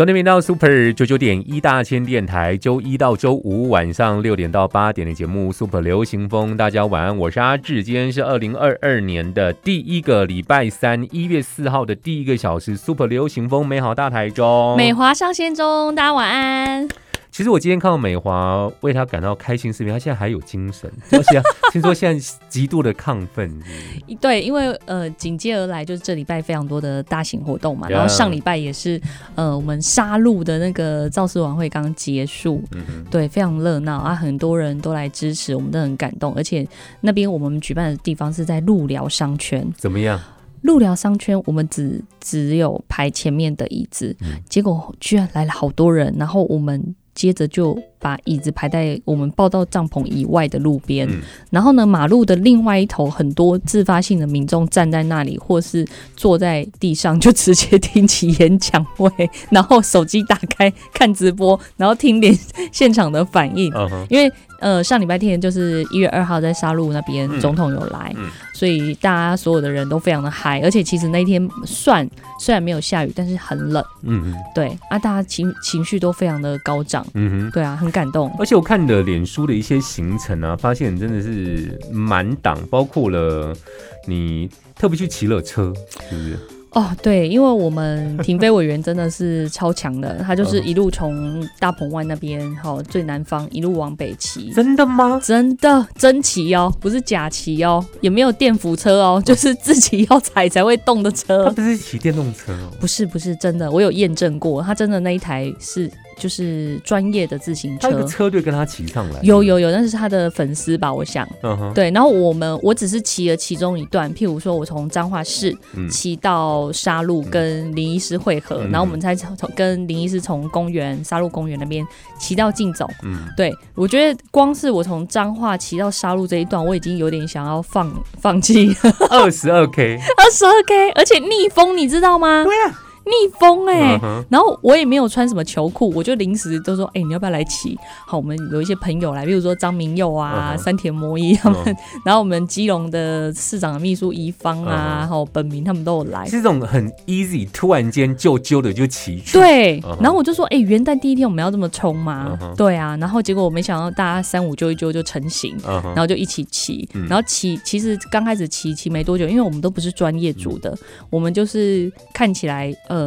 昨天频道 Super 九九点一大千电台，周一到周五晚上六点到八点的节目 Super 流行风，大家晚安，我是阿志，今天是二零二二年的第一个礼拜三，一月四号的第一个小时 Super 流行风，美好大台中，美华上线中，大家晚安。其实我今天看到美华为他感到开心视频，他现在还有精神，而且听说现在极度的亢奋。对，因为呃，紧接而来就是这礼拜非常多的大型活动嘛然后上礼拜也是呃，我们杀戮的那个造势晚会刚结束，嗯，对，非常热闹啊，很多人都来支持，我们都很感动。而且那边我们举办的地方是在路寮商圈，怎么样？路寮商圈我们只只有排前面的椅子，嗯结果居然来了好多人，然后我们接着就把椅子排在我们报到帐篷以外的路边，嗯。然后呢，马路的另外一头很多自发性的民众站在那里，或是坐在地上，就直接听起演讲会，然后手机打开看直播，然后听点现场的反应。因为呃，上礼拜天就是一月二号在沙鹿那边，嗯总统有来，嗯所以大家所有的人都非常的嗨，而且其实那天算虽然没有下雨，但是很冷，嗯嗯对啊，大家情情绪都非常的高涨，嗯哼。对啊，很感动。而且我看你的脸书的一些行程啊，发现真的是满档，包括了你特别去骑了车，是不是？哦，对，因为我们停飞委员真的是超强的，他就是一路从大鹏湾那边，好、最南方一路往北骑。真的吗？真的真骑哦，不是假骑哦，也没有电扶车哦，就是自己要踩才会动的车他。不是骑电动车哦。不是不是真的，我有验证过，他真的那一台是就是专业的自行车他有个。车队跟他骑上来。有，有有，那是他的粉丝吧，我想。对，然后我们我只是骑了其中一段，譬如说我从彰化市嗯骑到沙鹿跟林医师会合，嗯然后我们才从从跟林医师从公园沙鹿公园那边骑到竞走。嗯，对我觉得光是我从彰化骑到沙鹿这一段，我已经有点想要放放弃二十二 K。二十二 K，而且逆风，你知道吗？对啊，逆风哎、然后我也没有穿什么球裤，我就临时都说，哎、你要不要来骑？好，我们有一些朋友来，比如说张明佑啊、嗯哼。山田摩一他们，嗯。然后我们基隆的市长的秘书宜芳啊，嗯。还有本明他们都有来。是这种很 easy，突然间就揪的就骑去。对然后我就说，哎、元旦第一天我们要这么冲吗对啊，然后结果我没想到大家三五揪一揪就成型，然后就一起骑，嗯。然后骑其实刚开始骑骑没多久，因为我们都不是专业组的，我们就是看起来呃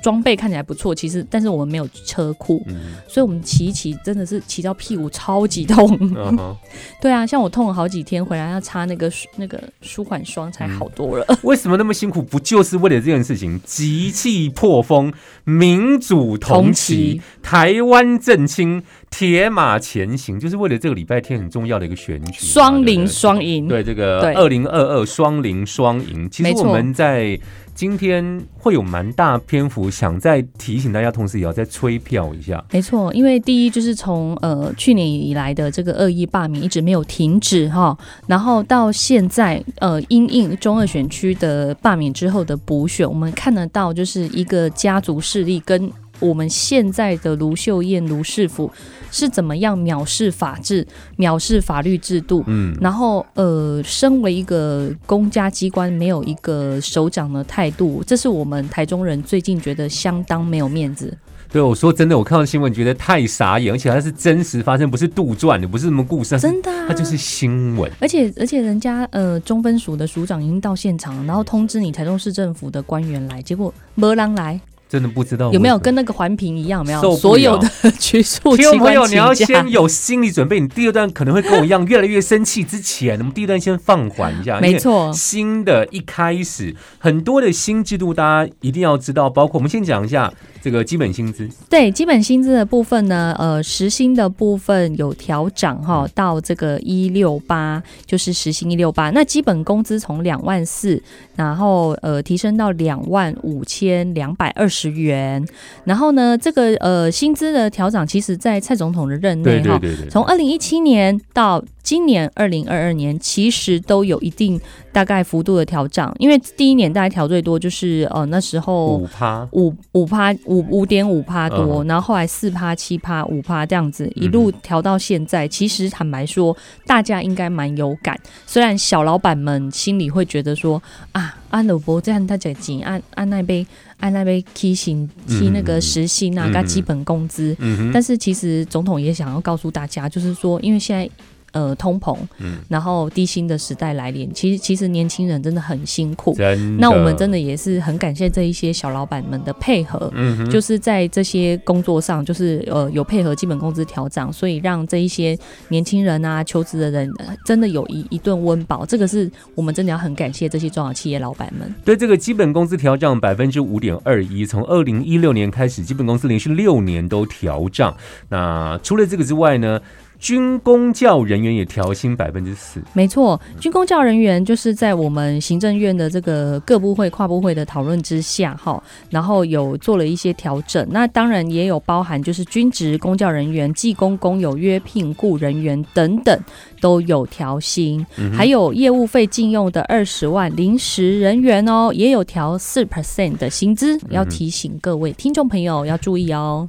装备看起来不错，其实但是我们没有车库，嗯所以我们骑一骑真的是骑到屁股超级痛。嗯，对啊，像我痛了好几天，回来要擦那个那个舒缓霜才好多了。为什么那么辛苦？不就是为了这件事情？集气破风，民主同齐，台湾振兴，铁马前行，就是为了这个礼拜天很重要的一个选举嘛，双赢双赢，对这个二零二二双零双赢，其实我们在今天会有蛮大篇幅，想再提醒大家，同时也要再催票一下。没错，因为第一就是从呃去年以来的这个恶意罢免一直没有停止哈，然后到现在呃因应中二选区的罢免之后的补选，我们看得到就是一个家族势力跟我们现在的卢秀燕卢市府是怎么样藐视法治、藐视法律制度，嗯，然后，呃，身为一个公家机关，没有一个首长的态度，这是我们台中人最近觉得相当没有面子。对，我说真的，我看到新闻觉得太傻眼，而且它是真实发生，不是杜撰的，不是什么故事，真的、啊，它就是新闻。而且而且人家呃中分署的署长已经到现场，然后通知你台中市政府的官员来，结果没人来，真的不知道有没有跟那个环评一样？没有所有的局处机听众朋友，你要先？有心理准备，你第二段可能会跟我一样越来越生气。之前，我们第一段先放缓一下，没错，新的一开始，很多的新制度，大家一定要知道。包括我们先讲一下这个基本薪资，对基本薪资的部分呢，呃，时薪的部分有调涨哈，到这个一六八，就是时薪一六八。那基本工资从两万四，然后呃提升到两万五千两百二十元。然后呢，这个呃薪资的调整，其实在蔡总统的任内哈，从二零一七年到今年二零二二年，其实都有一定大概幅度的调整。因为第一年大概调最多就是呃那时候五趴，五五趴五五点五趴多，嗯然后后来四趴七趴五趴这样子一路调到现在。其实坦白说，大家应该蛮有感。虽然小老板们心里会觉得说啊，按老伯这样大家紧按按那杯按那边提醒提那个时薪啊，跟基本工资，但是其实总统也想要告诉大家，就是说，因为现在呃通膨，嗯然后低薪的时代来临，其实其实年轻人真的很辛苦。真，那我们真的也是很感谢这一些小老板们的配合，嗯哼，就是在这些工作上，就是呃有配合基本工资调整，所以让这一些年轻人啊、求职的人、呃真的有一一顿温饱，这个是我们真的要很感谢这些中小企业老板们。对这个基本工资调涨百分之五点二一，从二零一六年开始，基本工资连续六年都调涨。那除了这个之外呢，军工教人员也调薪百分之四。没错，军工教人员就是在我们行政院的这个各部会、跨部会的讨论之下，哈，然后有做了一些调整。那当然也有包含就是军职公教人员、技工、工友、约聘雇人员等等都有调薪，嗯还有业务费禁用的二十万临时人员哦，也有调四 percent 的薪资。要提醒各位听众朋友要注意哦。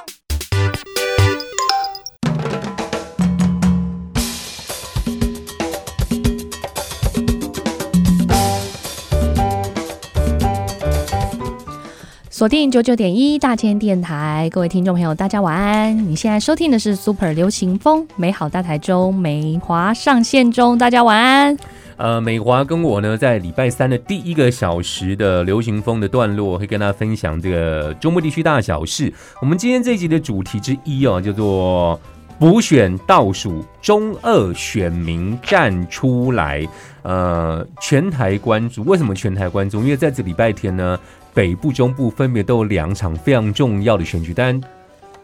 锁定九九点一大千电台，各位听众朋友，大家晚安。你现在收听的是 Super 流行风美好大台中美华上线中，大家晚安。呃，美华跟我呢，在礼拜三的第一个小时的流行风的段落，会跟大家分享这个中部地区大小事。我们今天这一集的主题之一哦，叫做补选倒数，中二选民站出来。呃，全台关注，为什么全台关注？因为在这礼拜天呢，北部、中部分别都有两场非常重要的选举，但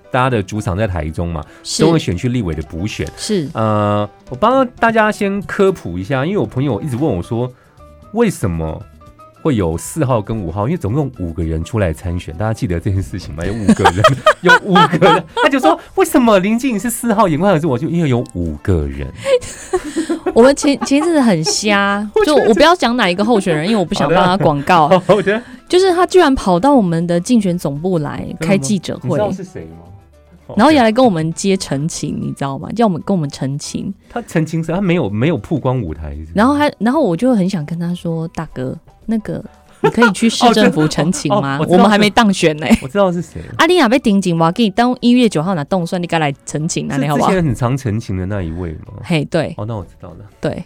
大家的主场在台中嘛，是中二选区立委的补选。是呃，我帮大家先科普一下，因为我朋友一直问我说，为什么会有四号跟五号？因为总共五个人出来参选，大家记得这件事情吗？有五个人，有五个人，他就说为什么林静怡是四号，眼光可是我就因为有五个人，我们前前一阵子很瞎，就我不要讲哪一个候选人，因为我不想帮他 广告。我觉得，就是他居然跑到我们的竞选总部来开记者会你知，道是谁吗？然后也来跟我们接澄清，你知道吗？叫我们跟我们澄清。他澄清是他没有没有曝光舞台然后还，然后我就很想跟他说，大哥，那个你可以去市政府澄清 吗？哦我们还没当选呢、我知道是谁，阿丽亚被顶警，我给你当一月九号拿动算，你该来澄清啊，是你好不好？之前很常澄清的那一位吗？嘿，对哦，那我知道了。对，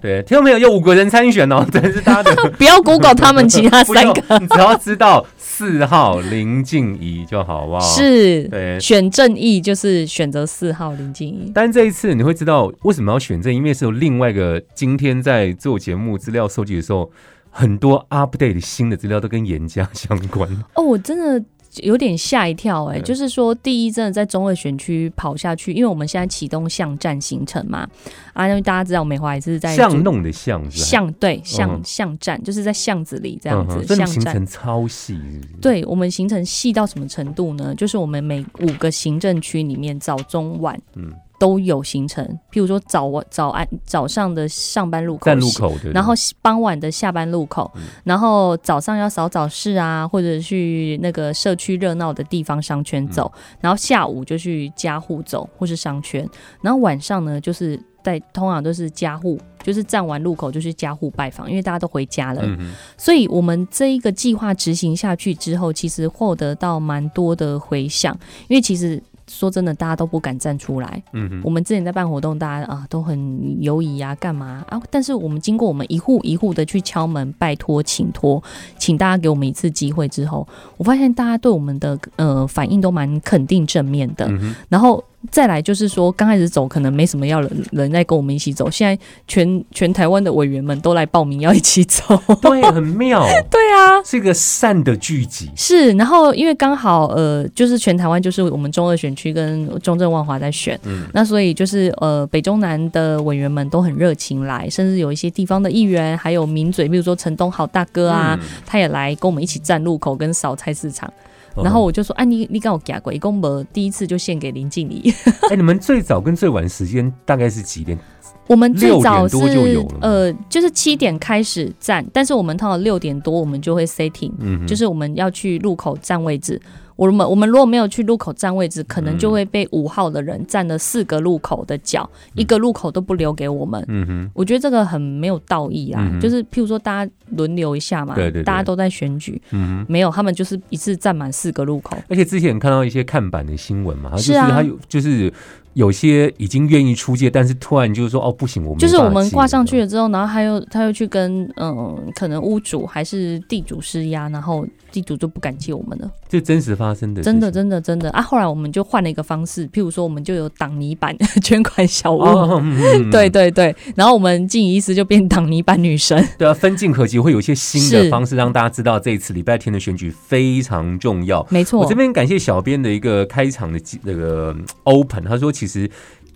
对，听到没有？有五个人参选哦，真是大家的 不要 Google 他们其他 三个，你只要知道四号林静怡就好，好不好？。是对，选正义，就是选择四号林静怡。但这一次你会知道为什么要选正，因为是有另外一个今天在做节目资料收集的时候，很多 update 的新的资料都跟严家相关。哦，我真的有点吓一跳哎、对就是说第一真的在中二选区跑下去，因为我们现在启动巷战行程嘛，啊，因为大家知道美华也是在巷弄的巷？巷对巷嗯巷战，就是在巷子里这样子巷战。行程超细？对我们行程细到什么程度呢？就是我们每五个行政区里面早中晚嗯，都有行程，譬如说早晚早安早上的上班路口站路口的，然后傍晚的下班路口，嗯。然后早上要扫早市啊，或者去那个社区热闹的地方商圈走，嗯。然后下午就去家户走或是商圈，然后晚上呢就是在通常都是家户，就是站完路口就去家户拜访，因为大家都回家了，嗯，所以我们这一个计划执行下去之后，其实获得到蛮多的回响，因为其实。说真的，大家都不敢站出来。嗯哼，我们之前在办活动，大家啊都很犹疑啊，干嘛啊？但是我们经过我们一户一户的去敲门，拜托，请托，请大家给我们一次机会之后，我发现大家对我们的呃反应都蛮肯定正面的。嗯哼，然后再来就是说，刚开始走可能没什么要人人在跟我们一起走，现在全全台湾的委员们都来报名要一起走。对，很妙，对啊，是一个善的聚集。是，然后因为刚好呃，就是全台湾就是我们中二选区跟中正万华在选，嗯那所以就是呃北中南的委员们都很热情来，甚至有一些地方的议员，还有名嘴，比如说陈东豪大哥啊，嗯他也来跟我们一起站路口跟扫菜市场。哦然后我就说，哎、你你跟我讲过，一共没第一次就献给林静怡。哎，你们最早跟最晚时间大概是几点？我们最早是6点多就有了呃，就是七点开始站，但是我们通常六点多我们就会 setting，、嗯，就是我们要去路口站位置。我们我们如果没有去路口占位置，可能就会被五号的人占了四个路口的角，一个路口都不留给我们。嗯哼，我觉得这个很没有道义啊，嗯就是譬如说大家轮流一下嘛，对对对大家都在选举，嗯哼。没有他们就是一次占满四个路口。而且之前看到一些看板的新闻嘛，就是是啊他有就是有些已经愿意出借，但是突然就是说哦不行，我们就是我们挂上去了了之后，然后他又他又去跟嗯、可能屋主还是地主施压，然后地主就不敢借我们了。这真实发生的，真的真的真的啊！后来我们就换了一个方式，譬如说我们就有挡泥板捐款小屋。对对对，然后我们静怡医师就变挡泥板女神，对啊，分进合集会有一些新的方式让大家知道这一次礼拜天的选举非常重要。没错我这，边感谢小编的一个开场的那个嗯 open，他说其实。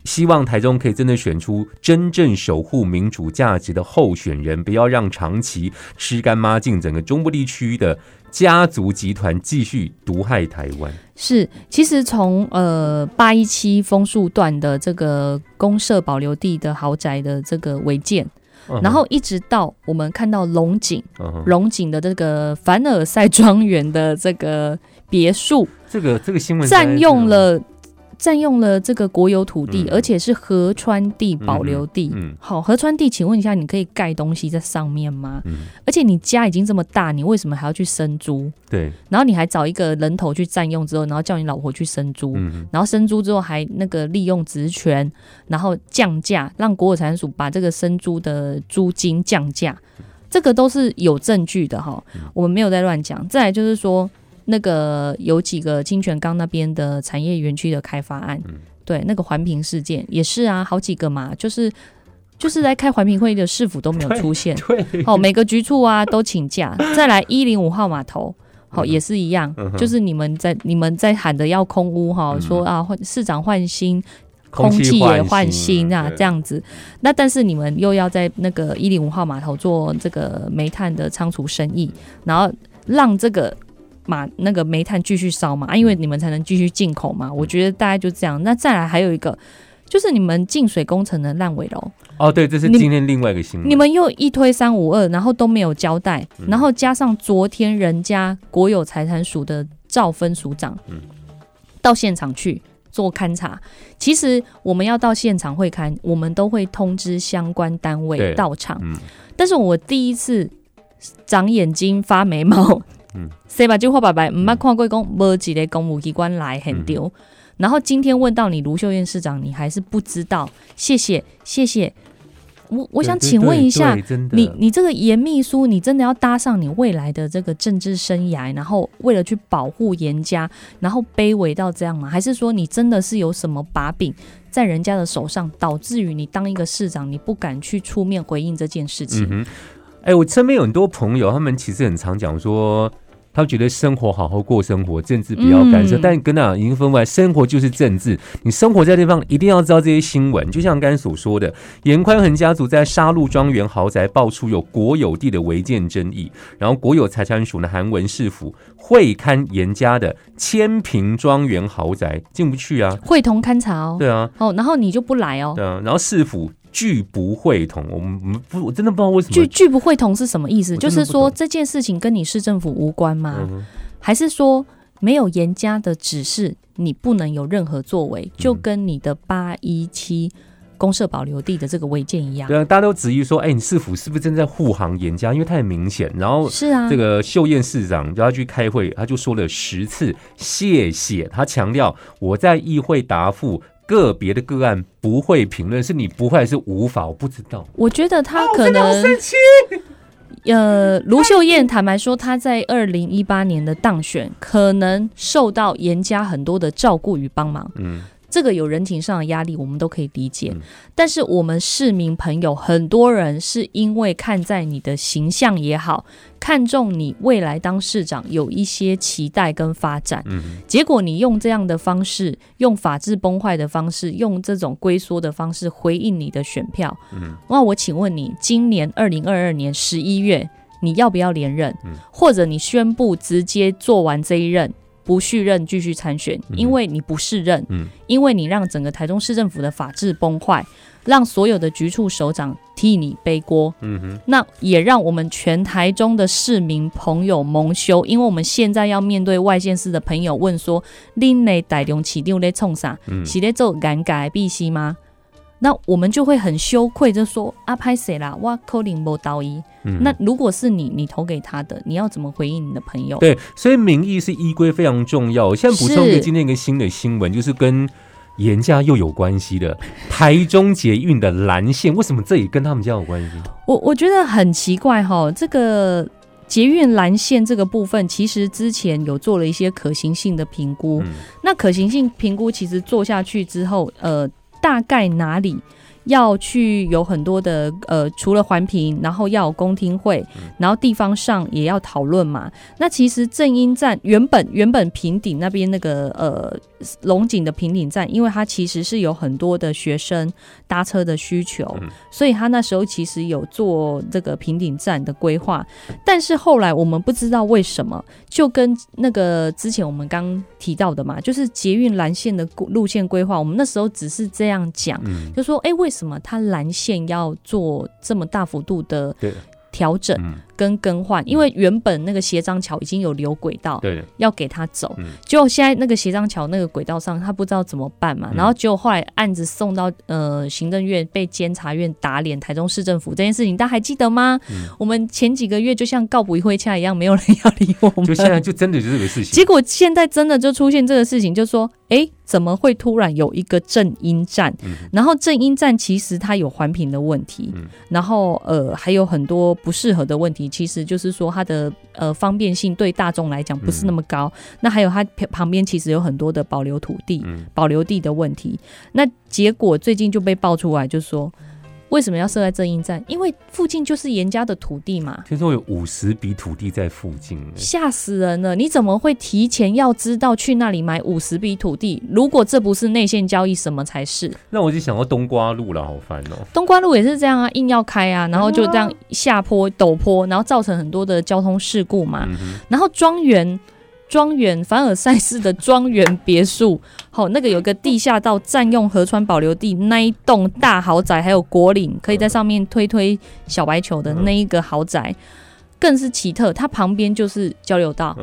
希望台中可以真的选出真正守护民主价值的候选人，不要让长期吃干抹净整个中部地区的家族集团继续毒害台湾。是其实从呃八一七枫树段的这个公社保留地的豪宅的这个违建，然后一直到我们看到龙井龙井的这个凡尔赛庄园的这个别墅，这个这个新闻占用了占用了这个国有土地，嗯而且是河川地保留地。嗯好，河川地，请问一下，你可以盖东西在上面吗？嗯，而且你家已经这么大，你为什么还要去生猪？对，然后你还找一个人头去占用之后，然后叫你老婆去生猪，嗯然后生猪之后还那个利用职权，然后降价，让国有财产署把这个生猪的租金降价，这个都是有证据的哈，我们没有在乱讲。再来就是说，那个有几个清泉岗那边的产业园区的开发案，嗯。对那个环评事件也是啊，好几个嘛，就是就是在开环评会议的市府都没有出现，对，好，每个局处啊都请假。再来一零五号码头，好、嗯也是一样，嗯就是你们在你们在喊的要空屋哈，嗯。说啊换市长换新，空气也换新啊这样子。那但是你们又要在那个一零五号码头做这个煤炭的仓储生意，然后让这个。马那个煤炭继续烧嘛，啊，因为你们才能继续进口嘛。我觉得大概就这样。那再来还有一个，就是你们进水工程的烂尾楼，哦，对，这是今天另外一个新闻。你们又一推三五二，然后都没有交代，嗯然后加上昨天人家国有财产署的赵分署长，嗯到现场去做勘查。其实我们要到现场会勘，我们都会通知相关单位到场。嗯但是我第一次长眼睛、发眉毛，嗯谁把句话拜拜，唔捌看过讲无一个公务机关来很丢。嗯然后今天问到你卢秀燕市长，你还是不知道，谢谢谢谢。我我想请问一下，你你这个严秘书，你真的要搭上你未来的这个政治生涯，然后为了去保护严家，然后卑微到这样吗？还是说你真的是有什么把柄在人家的手上，导致于你当一个市长，你不敢去出面回应这件事情？哎、我身边有很多朋友，他们其实很常讲说，他觉得生活好好过生活，政治不要干涉。嗯但跟那已经分外，生活就是政治，你生活在地方一定要知道这些新闻。就像刚才所说的，严宽恒家族在沙鹿庄园豪宅爆出有国有地的违建争议，然后国有财产署的韩文市府会勘严家的千平庄园豪宅进不去啊，会同勘察哦，对啊，哦，然后你就不来哦。对啊，然后市府拒不会同，我们我们不，我真的不知道为什么拒拒不会同是什么意思？就是说这件事情跟你市政府无关吗？嗯还是说没有严加的指示，你不能有任何作为，就嗯跟你的八一七公社保留地的这个违建一样？对啊，大家都质疑说，哎、你市府是不是正在护航严家？因为太明显。然后是啊，这个秀燕市长就要去开会，他就说了十次谢谢，他强调我在议会答复个别的个案不会评论，是你不会还是无法？我不知道。我觉得他可能，呃，卢秀燕坦白说，她在二零一八年的当选，可能受到严家很多的照顾与帮忙，嗯这个有人情上的压力，我们都可以理解。嗯但是我们市民朋友很多人是因为看在你的形象也好，看中你未来当市长有一些期待跟发展，嗯结果你用这样的方式，用法治崩坏的方式，用这种龟缩的方式回应你的选票。嗯，那我请问你，今年二零二二年十一月，你要不要连任？嗯或者你宣布直接做完这一任？不续任，继续参选，嗯。因为你不适任，嗯。因为你让整个台中市政府的法治崩坏，让所有的局处首长替你背锅，嗯哼，那也让我们全台中的市民朋友蒙羞，因为我们现在要面对外县市的朋友问说：“恁内台中起定在冲啥？嗯。是在做尴尬必须吗？”那我们就会很羞愧，就说：“啊，拍谁啦？哇扣零波刀一。嗯那如果是你，你投给他的，你要怎么回应你的朋友？对，所以民意是依规非常重要。现在补充一个今天一个新的新闻，就是跟严家又有关系的 台中捷运的蓝线，为什么这也跟他们家有关系？我我觉得很奇怪哈，这个捷运蓝线这个部分，其实之前有做了一些可行性的评估。嗯那可行性评估其实做下去之后，呃，大概哪里要去有很多的呃，除了环评，然后要有公听会，然后地方上也要讨论嘛。那其实正音站原本原本平顶那边那个呃龙井的平顶站，因为它其实是有很多的学生搭车的需求，嗯所以他那时候其实有做这个平顶站的规划。但是后来我们不知道为什么，就跟那个之前我们刚提到的嘛，就是捷运蓝线的路线规划，我们那时候只是这样讲，嗯，就说哎、诶为什么它蓝线要做这么大幅度的，调整。嗯，跟更换？因为原本那个斜张桥已经有留轨道，要给他走嗯，结果现在那个斜张桥那个轨道上，他不知道怎么办嘛，嗯然后结果后来案子送到呃行政院被监察院打脸台中市政府这件事情，大家还记得吗？嗯我们前几个月就像告不一会洽一样，没有人要理我们。就现在就真的就是这个事情结。果现在真的就出现这个事情，就说，哎，怎么会突然有一个正音站？嗯然后正音站其实它有环评的问题，嗯然后呃还有很多不适合的问题，其实就是说它的呃方便性对大众来讲不是那么高。那还有它旁旁边其实有很多的保留土地、嗯保留地的问题。那结果最近就被爆出来，就说为什么要设在正音站？因为附近就是严家的土地嘛。听说有五十笔土地在附近，吓死人了！你怎么会提前要知道去那里买五十笔土地？如果这不是内线交易，什么才是？那我就想到冬瓜路了，好烦哦。冬瓜路也是这样啊，硬要开啊，然后就这样下坡陡坡，然后造成很多的交通事故嘛。嗯，然后庄园，庄园凡尔赛式的庄园别墅，好、那个有个地下道占用河川保留地那一栋大豪宅，还有国岭可以在上面推推小白球的那一个豪宅，更是奇特。它旁边就是交流道，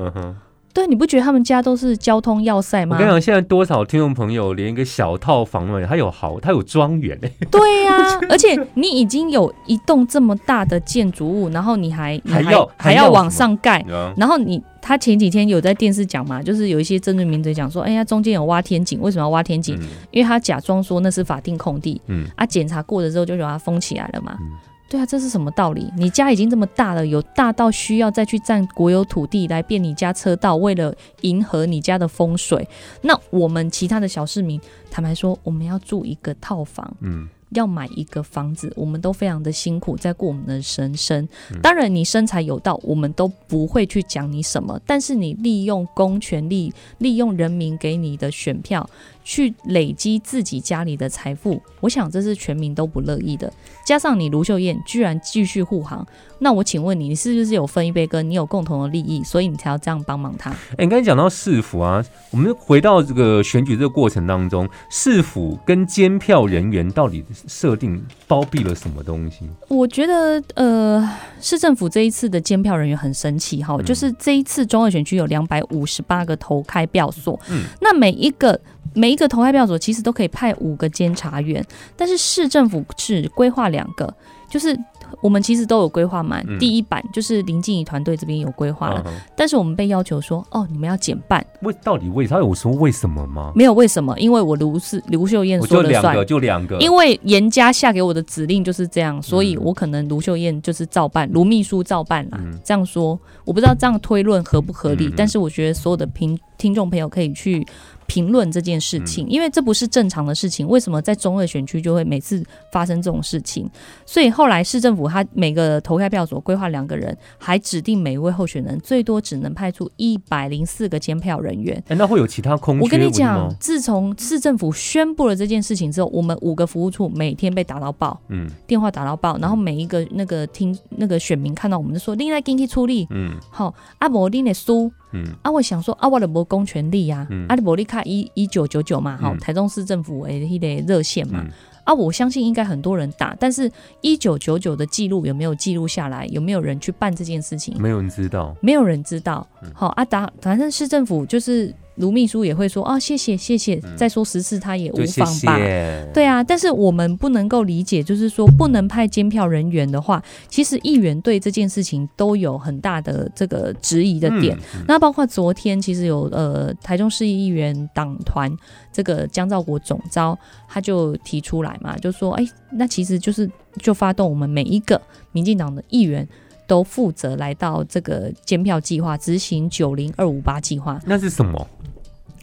对，你不觉得他们家都是交通要塞吗我跟？你讲，现在多少听众朋友连一个小套房嘛，他有豪，他有庄园哎，对呀、而且你已经有一栋这么大的建筑物，然后你还你还要还要往上盖，啊然后你他前几天有在电视讲嘛，就是有一些政治名嘴讲说，哎呀，中间有挖天井，为什么要挖天井？嗯因为他假装说那是法定空地嗯啊，检查过了之后就把它封起来了嘛。嗯对啊，这是什么道理？你家已经这么大了，有大到需要再去占国有土地来变你家车道，为了迎合你家的风水。那我们其他的小市民，坦白说，我们要住一个套房，嗯要买一个房子，我们都非常的辛苦，在过我们的人生嗯。当然，你身材有道，我们都不会去讲你什么。但是你利用公权力，利用人民给你的选票，去累积自己家里的财富，我想这是全民都不乐意的。加上你卢秀燕居然继续护航，那我请问你，你是不是有分一杯羹？你有共同的利益，所以你才要这样帮忙他？哎、你刚才讲到市府啊，我们回到这个选举这个过程当中，市府跟监票人员到底设定包庇了什么东西？我觉得，呃，市政府这一次的监票人员很神奇哈，嗯就是这一次中二选区有两百五十八个投开票所，嗯那每一个每一个投开票所其实都可以派五个监察员，但是市政府只规划两个，就是我们其实都有规划满，嗯第一版就是林静怡团队这边有规划了，嗯但是我们被要求说，哦，你们要减半，为到底为他有说为什么吗？没有为什么？因为我卢是卢秀燕说了算就两个，。就两个，因为严家下给我的指令就是这样，所以嗯我可能卢秀燕就是照办，卢秘书照办啦。嗯这样说，我不知道这样推论合不合理，但是我觉得所有的评听众朋友可以去评论这件事情，因为这不是正常的事情。为什么在中二选区就会每次发生这种事情？所以后来市政府他每个投开票所规划两个人，还指定每一位候选人最多只能派出一百零四个监票人员。哎，那会有其他空缺？我跟你讲，自从市政府宣布了这件事情之后，我们五个服务处每天被打到爆，嗯电话打到爆，然后每一个那个听那个选民看到我们就说：“另来给你出力，嗯好，阿伯你的输。”嗯啊，我想说啊，我的无公权力啊，嗯啊，你无你卡一一九九九嘛，哈、嗯台中市政府诶迄个热线嘛，嗯，啊，我相信应该很多人打，但是一九九九的记录有没有记录下来？有没有人去办这件事情？没有人知道。没有人知道嗯。好、啊，打反正市政府就是卢秘书也会说哦，谢谢谢谢，再说十次他也无妨吧。谢。对啊，但是我们不能够理解，就是说不能派监票人员的话，其实议员对这件事情都有很大的这个质疑的点。嗯，那包括昨天，其实有呃台中市议员党团这个江兆国总招，他就提出来嘛，就说，哎，那其实就是就发动我们每一个民进党的议员都负责来到这个监票计划执行九零二五八计划。那是什么？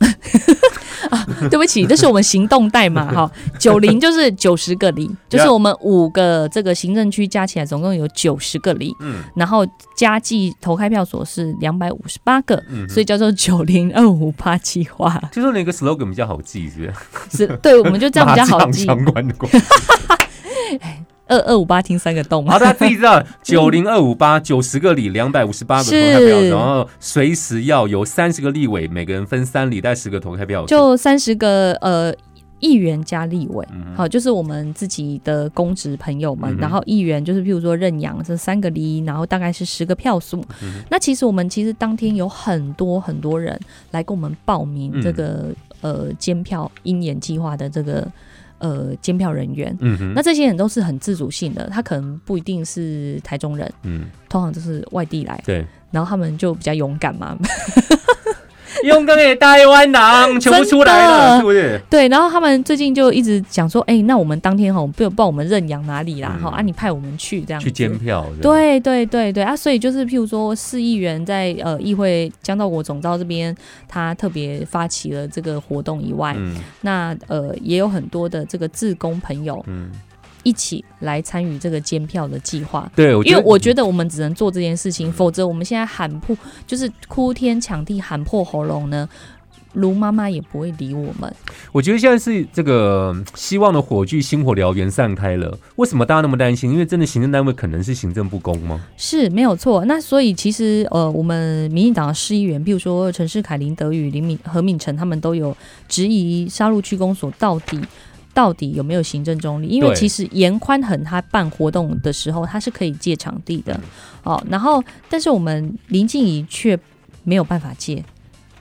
啊对不起，这是我们行动代码哈，九零就是九十个里，就是我们五个这个行政区加起来总共有九十个里，嗯然后加计投开票所是两百五十八个，嗯，所以叫做九零二五八计划。就说那个 slogan 比较好记，是不是？是对，我们就这样比较好记。相关的广二二五八听三个洞好，大家 自己知道，九零二五八九十个里，两百五十八个投开票，然后随时要有三十个立委，每个人分三里，带十个投开票。就三十个呃议员加立委。嗯好，就是我们自己的公职朋友们，嗯然后议员就是譬如说认养这三个离，然后大概是十个票数。嗯那其实我们其实当天有很多很多人来跟我们报名嗯这个、呃监票鹰眼计划的这个呃监票人员。嗯哼，那这些人都是很自主性的，他可能不一定是台中人，嗯。通常都是外地来，对，然后他们就比较勇敢嘛，勇敢的台湾人全部出来了，的。是不是？对，然后他们最近就一直讲说，哎、那我们当天哈，不不知道我们认养哪里啦，嗯。哈、啊，你派我们去这样去监票，对对对对啊，所以就是譬如说，市议员在呃议会江道国总召这边，他特别发起了这个活动以外，嗯。那呃也有很多的这个志工朋友嗯，一起来参与这个监票的计划。对，因为我觉得得我们只能做这件事情，否则我们现在喊破，就是哭天抢地喊破喉咙呢，卢妈妈也不会理我们。我觉得现在是这个嗯希望的火炬星火燎原散开了。为什么大家那么担心？因为真的行政单位可能是行政不公吗？是没有错。那所以其实呃，我们民进党的市议员，比如说陈世凯、林德宇、林敏、何敏成，他们都有质疑杀戮区公所到底。到底有没有行政中立？因为其实严宽恒他办活动的时候，他是可以借场地的，哦。然后，但是我们林静怡却没有办法借，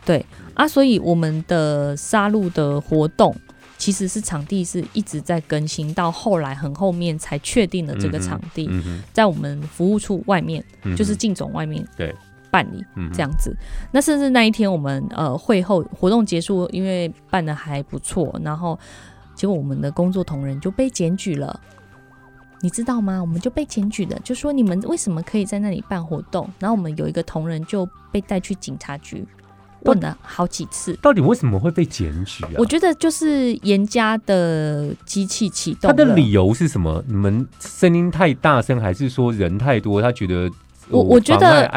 对啊，所以我们的杀戮的活动其实是场地是一直在更新，到后来很后面才确定了这个场地。在我们服务处外面，嗯，就是进总外面对办理这样子。那甚至那一天我们呃会后活动结束，因为办的还不错，然后结果我们的工作同仁就被检举了。你知道吗？我们就被检举了，就说你们为什么可以在那里办活动？然后我们有一个同仁就被带去警察局，问了好几次。到底为什么会被检举啊？我觉得就是严家的机器启动他的理由是什么？你们声音太大声，还是说人太多？他觉得我我觉得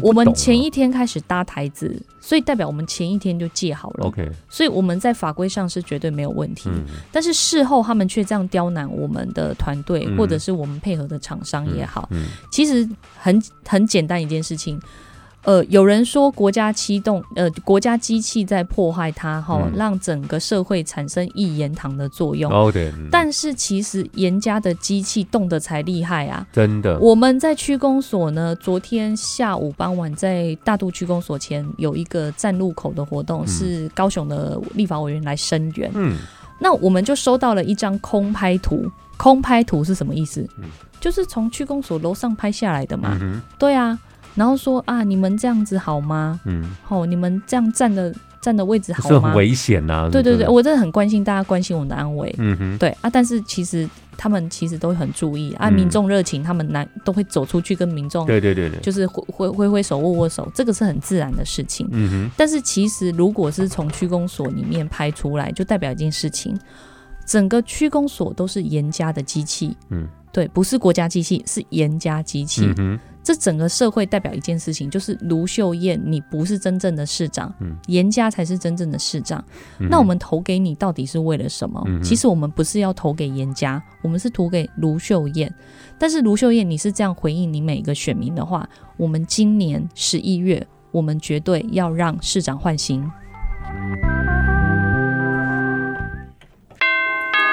我们前一天开始搭台子，所以代表我们前一天就借好了。OK，所以我们在法规上是绝对没有问题。嗯但是事后他们却这样刁难我们的团队，嗯或者是我们配合的厂商也好，嗯其实很很简单一件事情。呃，有人说国家机动，呃，国家机器在破坏它，哈、嗯让整个社会产生一言堂的作用。哦对，嗯但是其实严家的机器动的才厉害啊！真的我们在区公所呢，昨天下午傍晚在大肚区公所前有一个站路口的活动，嗯是高雄的立法委员来声援。嗯那我们就收到了一张空拍图，空拍图是什么意思？嗯就是从区公所楼上拍下来的嘛。对啊，然后说啊，你们这样子好吗？嗯哦，你们这样站的站的位置好吗是很？危险呐、对对对，我真的很关心大家关心我们的安危。嗯哼，对啊，但是其实他们其实都很注意啊，嗯民众热情，他们难都会走出去跟民众对对对对，就是挥挥挥挥手、握握手，这个是很自然的事情。嗯哼，但是其实如果是从区公所里面拍出来，就代表一件事情，整个区公所都是严家的机器，嗯对，不是国家机器，是严家机器。嗯，这整个社会代表一件事情，就是卢秀燕，你不是真正的市长，嗯严家才是真正的市长。嗯那我们投给你到底是为了什么？嗯其实我们不是要投给严家，我们是投给卢秀燕。但是卢秀燕，你是这样回应你每一个选民的话，我们今年十一月，我们绝对要让市长换新。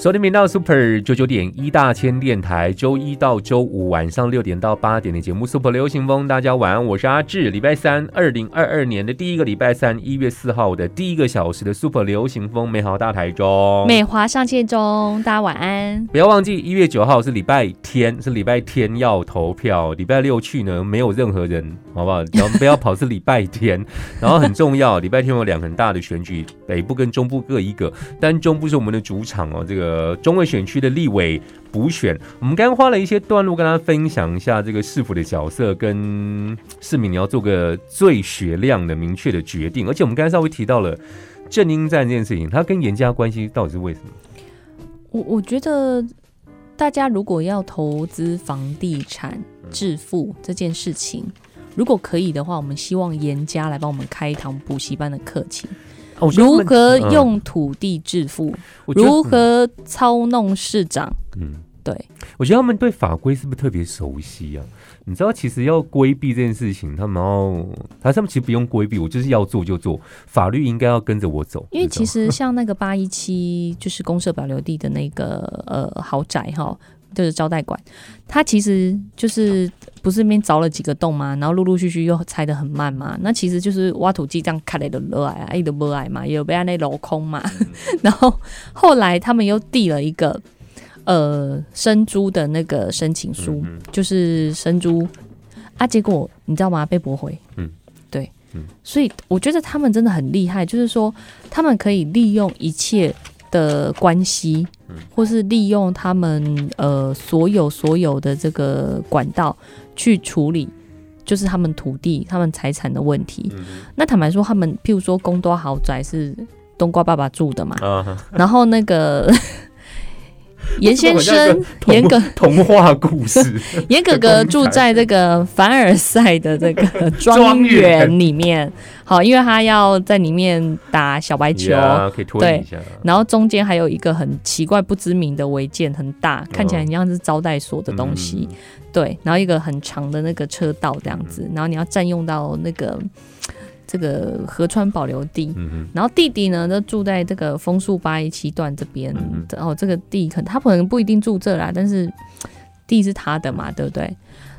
收听频道 Super 九九点一大千电台，周一到周五晚上六点到八点的节目 Super 流行风，大家晚安，我是阿志。礼拜三，二零二二年的第一个礼拜三，一月四号的第一个小时的 Super 流行风，美好大台中。美华上线中，大家晚安。不要忘记，一月九号是礼拜天，是礼拜天要投票。礼拜六去呢，没有任何人，好不好？然后不要跑，是礼拜天。然后很重要，礼拜天有两个很大的选举，北部跟中部各一个。但中部是我们的主场哦，这个呃中位选区的立委补选，我们刚刚花了一些段落跟大家分享一下这个市府的角色跟市民，你要做个最雪亮的明确的决定。而且我们刚才稍微提到了正英站这件事情，它跟严家关系到底是为什么？我我觉得大家如果要投资房地产致富这件事情，如果可以的话，我们希望严家来帮我们开一堂补习班的课程，如何嗯用土地致富，如何操弄市长。嗯，对，我觉得他们对法规是不是特别熟悉啊？你知道，其实要规避这件事情，他们要，他他们其实不用规避，我就是要做就做，法律应该要跟着我走。因为其实像那个八一七，就是公社保留地的那个呃豪宅哈，就是招待馆，它其实就是不是那边凿了几个洞嘛，然后陆陆续续又拆的很慢嘛，那其实就是挖土机这样开来的落来啊，一直不来嘛，也有被那镂空嘛，然后后来他们又递了一个呃生猪的那个申请书，嗯就是生猪啊，结果你知道吗？被驳回。嗯，对，嗯所以我觉得他们真的很厉害，就是说他们可以利用一切的关系，嗯或是利用他们呃所有所有的这个管道去处理。就是他们土地、他们财产的问题。嗯那坦白说，他们譬如说公多豪宅是冬瓜爸爸住的嘛，啊，然后那个 严先生、严格、童话故事，严哥哥住在这个凡尔赛的这个庄庄园园里面，好，因为他要在里面打小白球。呀可以脱离一下。然后中间还有一个很奇怪不知名的违建，很大，看起来很像是招待所的东西。嗯对，然后一个很长的那个车道这样子，然后你要占用到那个这个河川保留地。嗯，然后弟弟呢，都住在这个枫树八一七段这边嗯，然后、这个地可能他可能不一定住这啦，但是地是他的嘛，对不对？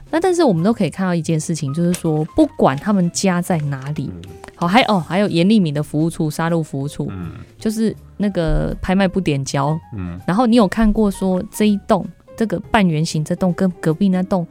那但是我们都可以看到一件事情，就是说，不管他们家在哪里，好，还哦还有严立敏的服务处、杀戮服务处，嗯就是那个拍卖不点交。嗯然后你有看过说这一栋这个半圆形这栋跟隔壁那栋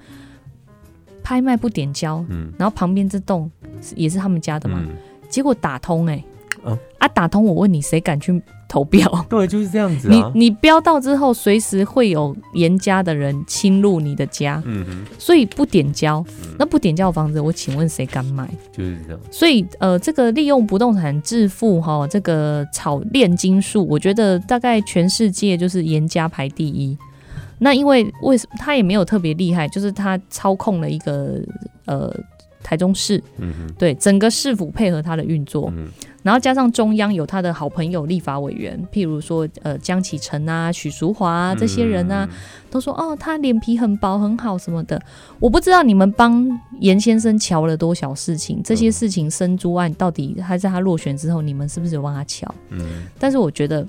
拍卖不点交，嗯然后旁边这栋是也是他们家的嘛？嗯，结果打通哎、哦啊打通，我问你谁敢去投标？对，就是这样子你啊。你标到之后，随时会有严家的人侵入你的家，嗯哼，所以不点交。嗯那不点交的房子，我请问谁敢买？就是这样。所以呃，这个利用不动产致富哈，这个炒炼金术，我觉得大概全世界就是严家排第一。那因为为什么他也没有特别厉害，就是他操控了一个呃台中市，嗯，对整个市府配合他的运作，嗯。然后加上中央有他的好朋友立法委员，譬如说呃江启臣啊、许淑华啊这些人啊，，都说哦他脸皮很薄很好什么的。我不知道你们帮严先生瞧了多少事情，这些事情生猪案到底还在他落选之后，你们是不是有帮他瞧？嗯。但是我觉得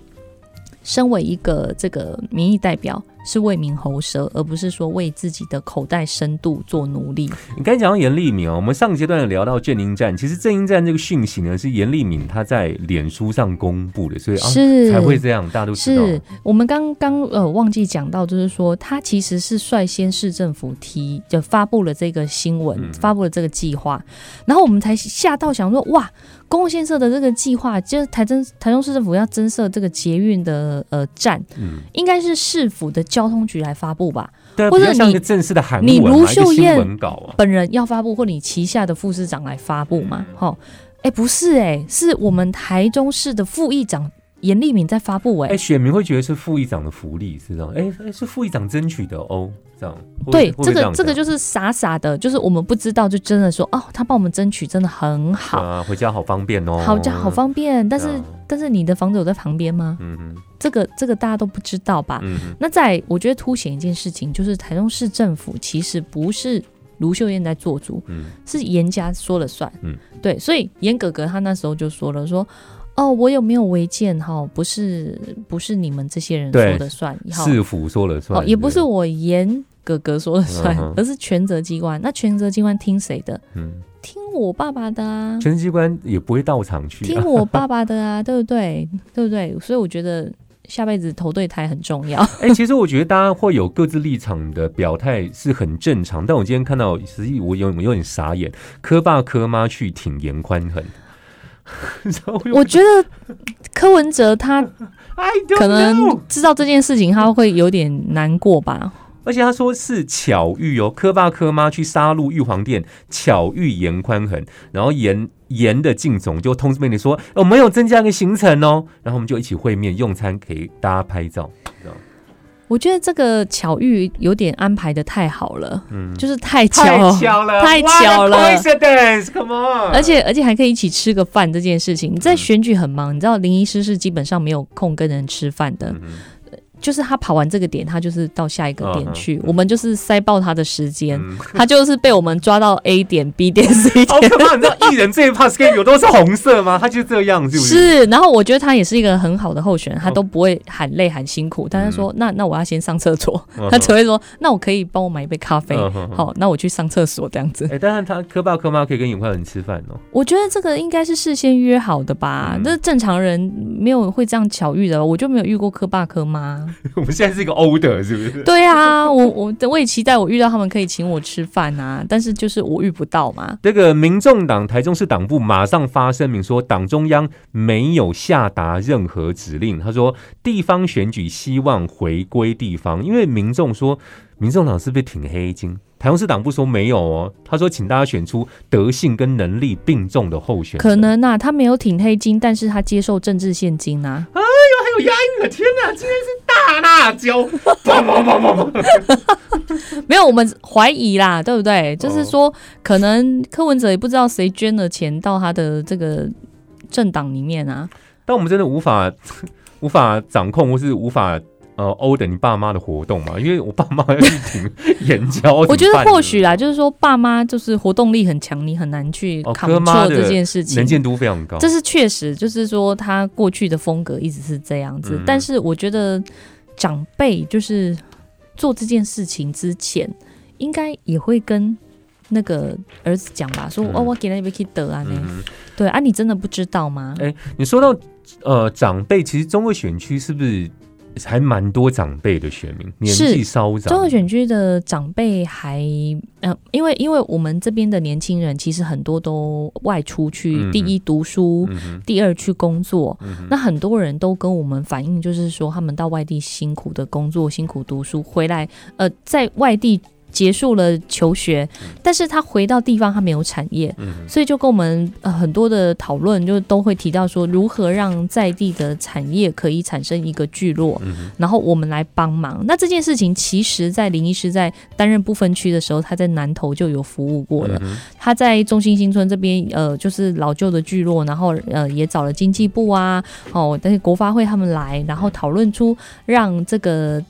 身为一个这个民意代表，是为民喉舌，而不是说为自己的口袋深度做努力。你刚才讲到严立敏哦，我们上个阶段有聊到正英站，其实正英站这个讯息呢是严立敏他在脸书上公布的，所以啊是才会这样，大家都知道。是我们刚刚呃忘记讲到，就是说他其实是率先市政府提就发布了这个新闻，嗯发布了这个计划，然后我们才吓到想说哇，公共建设的这个计划，就是台中台中市政府要增设这个捷运的呃站，嗯，应该是市府的交通局来发布吧？或者你正式的你卢秀燕。本人要发布，或你旗下的副市长来发布嘛？哈、哎、不是哎、是我们台中市的副议长严立敏在发布哎、哎，选民会觉得是副议长的福利是这样，哎，哎是副议长争取的哦，这样。会对，这个这个就是傻傻的，就是我们不知道，就真的说哦，他帮我们争取真的很好，啊，回家好方便哦，好家好方便。但是、啊但是你的房子有在旁边吗？嗯嗯，这个这个大家都不知道吧？嗯哼，那在我觉得凸显一件事情，就是台中市政府其实不是卢秀燕在做主，嗯是严家说了算。嗯，对，所以严哥哥他那时候就说了说。哦，我有没有违建哈？不是，不是你们这些人说的算，哈市府说了算，哦，也不是，我严哥哥说了算，嗯而是权责机关。那权责机关听谁的？嗯，听我爸爸的啊，权责机关也不会到场去啊，听我爸爸的啊，对不对？对不对？所以我觉得下辈子投对台很重要。哎、其实我觉得大家会有各自立场的表态是很正常，但我今天看到，实际我有有点傻眼，科爸科妈去挺严宽恒，然后 我觉得柯文哲他 可能知道这件事情，他会有点难过吧。而且他说是巧遇哦，柯爸柯妈去杀戮玉皇殿，巧遇严宽恒，然后严严的靳总就通知妹妹说，我没有增加个行程哦，然后我们就一起会面用餐，给大家拍照，我觉得这个巧遇有点安排的太好了，嗯，就是太巧。太了。巧了，太巧了。What coincidence，come on，而且而且还可以一起吃个饭，这件事情，你在选举很忙，你知道林医师是基本上没有空跟人吃饭的，嗯就是他跑完这个点，他就是到下一个点去，我们就是塞爆他的时间，嗯 他就是被我们抓到 A 点、B 点、C 点。好可怕！你知道 艺人最怕 schedule 都是红色吗？他就这样，是不是？是，然后我觉得他也是一个很好的候选人，他都不会喊累喊辛苦，但是说那那我要先上厕所，嗯他只会说那我可以帮我买一杯咖啡，好，那我去上厕所这样子。哎、但是他科爸科妈可以跟尹快人吃饭哦。我觉得这个应该是事先约好的吧，嗯那、正常人没有会这样巧遇的，我就没有遇过科爸科妈。我们现在是一个 order，是不是？对啊，我我我也期待我遇到他们可以请我吃饭啊，但是就是我遇不到嘛。这个民众党台中市党部马上发声明说，党中央没有下达任何指令。他说，地方选举希望回归地方，因为民众说，民众党是不是挺黑金？台中市党部说没有哦，他说，请大家选出德性跟能力并重的候选人。可能啊，他没有挺黑金，但是他接受政治现金啊。还有押韵的，天哪，今天是大辣椒！砰砰砰砰砰没有，我们怀疑啦，对不对？哦就是说，可能柯文哲也不知道谁捐了钱到他的这个政党里面啊。但我们真的无法无法掌控，或是无法呃 order 你爸妈的活动嘛？因为我爸妈要去挺眼交，我觉得或许啦，就是说爸妈就是活动力很强，你很难去哦扛柯妈的错这件事情能。见度非常高。这是确实，就是说他过去的风格一直是这样子，嗯但是我觉得长辈就是做这件事情之前，应该也会跟那个儿子讲吧，说、嗯哦，我给那边可以得啊呢，嗯，对啊，你真的不知道吗？哎你说到呃长辈，其实中位选区是不是还蛮多长辈的选民，年是纪稍长？中和选区的长辈还呃，因为因为我们这边的年轻人其实很多都外出去，嗯第一读书，嗯第二去工作。嗯那很多人都跟我们反映，就是说他们到外地辛苦的工作、辛苦读书，回来呃，在外地结束了求学，但是他回到地方他没有产业，嗯所以就跟我们呃很多的讨论，就都会提到说，如何让在地的产业可以产生一个聚落，嗯然后我们来帮忙。那这件事情其实，在林医师在担任不分区的时候，他在南投就有服务过了。嗯他在中心新村这边，呃，就是老旧的聚落，然后呃也找了经济部啊，哦，但是国发会他们来，然后讨论出让这个。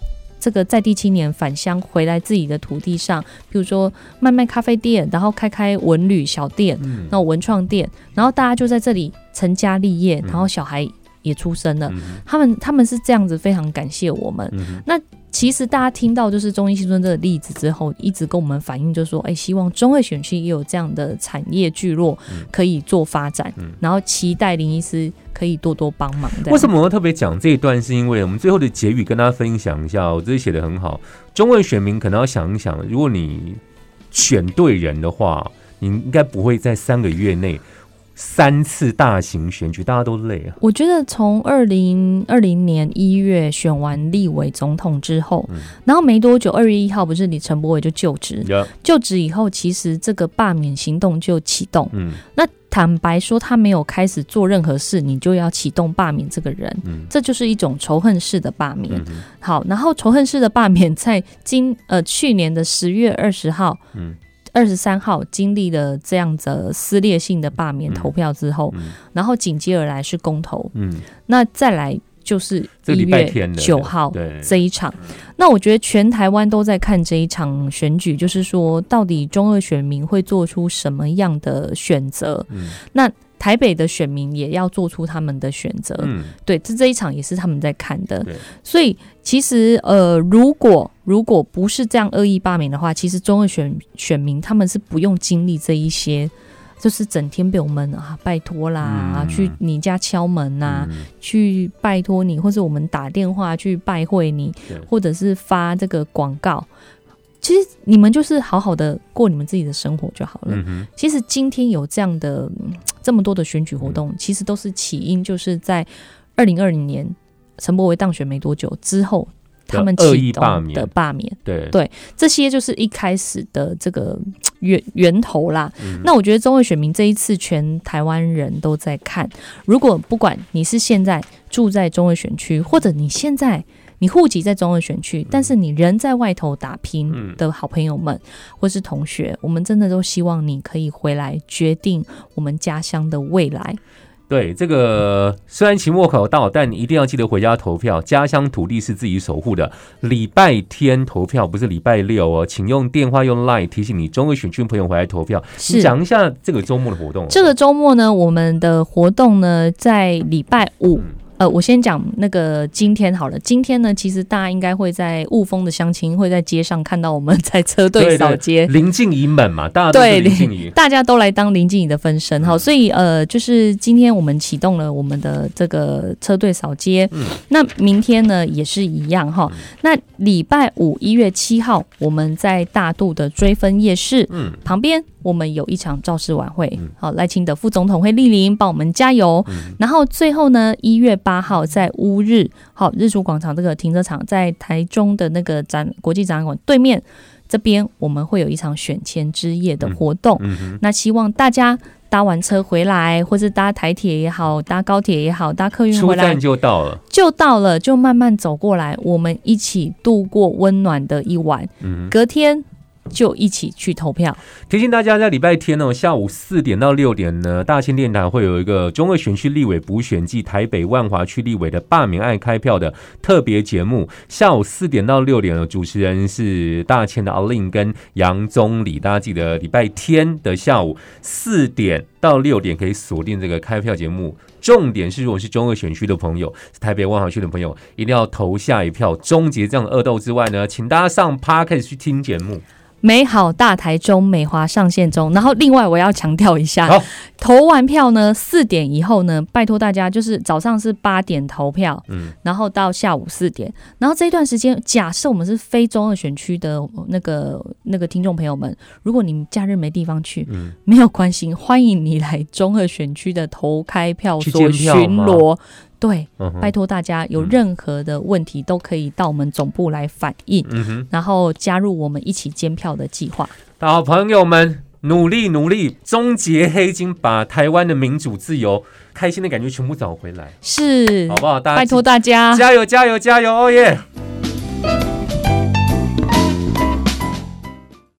这个在地青年返乡回来自己的土地上，比如说卖卖咖啡店，然后开开文旅小店，嗯。那文创店，然后大家就在这里成家立业，嗯。然后小孩也出生了，嗯。他们他们是这样子非常感谢我们。那其实大家听到就是中医新村这个例子之后，一直跟我们反映，就说，哎、希望中二选区也有这样的产业聚落嗯可以做发展，嗯然后期待林医师可以多多帮忙。为什么我要特别讲这一段？是因为我们最后的结语跟大家分享一下，我这里写的很好。中卫选民可能要想一想，如果你选对人的话，你应该不会在三个月内三次大型选举，大家都累啊。我觉得从二零二零年一月选完立委总统之后，嗯。然后没多久，二月一号不是李陈柏伟就就职，呀，就职以后，其实这个罢免行动就启动。嗯。那坦白说，他没有开始做任何事，你就要启动罢免这个人，嗯。这就是一种仇恨式的罢免。嗯好，然后仇恨式的罢免在今呃去年的十月二十号、嗯二十三号经历了这样子撕裂性的罢免嗯。投票之后，嗯。然后紧接而来是公投，嗯，那再来就是这个一月九号对，这一场。那我觉得全台湾都在看这一场选举，就是说到底中二选民会做出什么样的选择？嗯。那台北的选民也要做出他们的选择。嗯。对，这这一场也是他们在看的。所以其实呃，如果如果不是这样恶意罢免的话，其实中二选选民他们是不用经历这一些。就是整天被我们啊拜托啦，嗯去你家敲门呐、嗯去拜托你，或者我们打电话去拜会你，或者是发这个广告。其实你们就是好好的过你们自己的生活就好了。嗯其实今天有这样的嗯这么多的选举活动，其实都是起因，就是在二零二零年陈柏惟当选没多久之后，的他们恶启动意罢免的罢免，对对这些就是一开始的这个嗯源源头啦。嗯那我觉得中卫选民这一次全台湾人都在看，如果不管你是现在住在中卫选区，或者你现在你户籍在中卫选区，但是你人在外头打拼嗯的好朋友们，或是同学，我们真的都希望你可以回来决定我们家乡的未来。对，这个虽然期末考到，但你一定要记得回家投票。家乡土地是自己守护的。礼拜天投票不是礼拜六哦，请用电话用 Line 提醒你中二选区朋友回来投票。你是讲一下这个周末的活动。这个周末呢，我们的活动呢，在礼拜五。嗯呃，我先讲那个今天好了。今天呢，其实大家应该会在雾峰的乡亲会在街上看到我们 在车队扫街，林静怡们嘛，大家都是对林静怡。大家都来当林静怡的分身哈，嗯所以呃，就是今天我们启动了我们的这个车队扫街，嗯那明天呢也是一样哈。那礼拜五一月七号，我们在大肚的追分夜市嗯旁边，我们有一场造势晚会嗯，好，赖清德副总统会莅临，帮我们加油。嗯然后最后呢，一月八号在乌日，好日出广场这个停车场，在台中的那个展国际展览馆对面这边，我们会有一场选前之夜的活动。嗯，那希望大家搭完车回来，或是搭台铁也好，搭高铁也好，搭客运出回来站就到了。就到了，就慢慢走过来，我们一起度过温暖的一晚。嗯，隔天就一起去投票。提醒大家，在礼拜天哦，下午四点到六点呢，大千电台会有一个中二选区立委补选暨台北万华区立委的罢免案开票的特别节目。下午四点到六点呢，主持人是大千的阿令跟杨宗理。大家记得礼拜天的下午四点到六点可以锁定这个开票节目。重点是，如果是中二选区的朋友，是台北万华区的朋友，一定要投下一票，终结这样的恶斗之外呢，请大家上 p a r k e 去听节目。美好大台中，美华上线中。然后另外我要强调一下，投完票呢，四点以后呢，拜托大家就是早上是八点投票，嗯，然后到下午四点，然后这一段时间，假设我们是非中二选区的那个那个听众朋友们，如果你们假日没地方去，嗯没有关系，欢迎你来中二选区的投开票所巡逻。对，嗯拜托大家有嗯任何的问题都可以到我们总部来反映。然后加入我们一起监票的计划。好，朋友们，努力努力，终结黑金，把台湾的民主自由、开心的感觉全部找回来，是好，不好？大家拜托大家，加油加油加油！哦耶！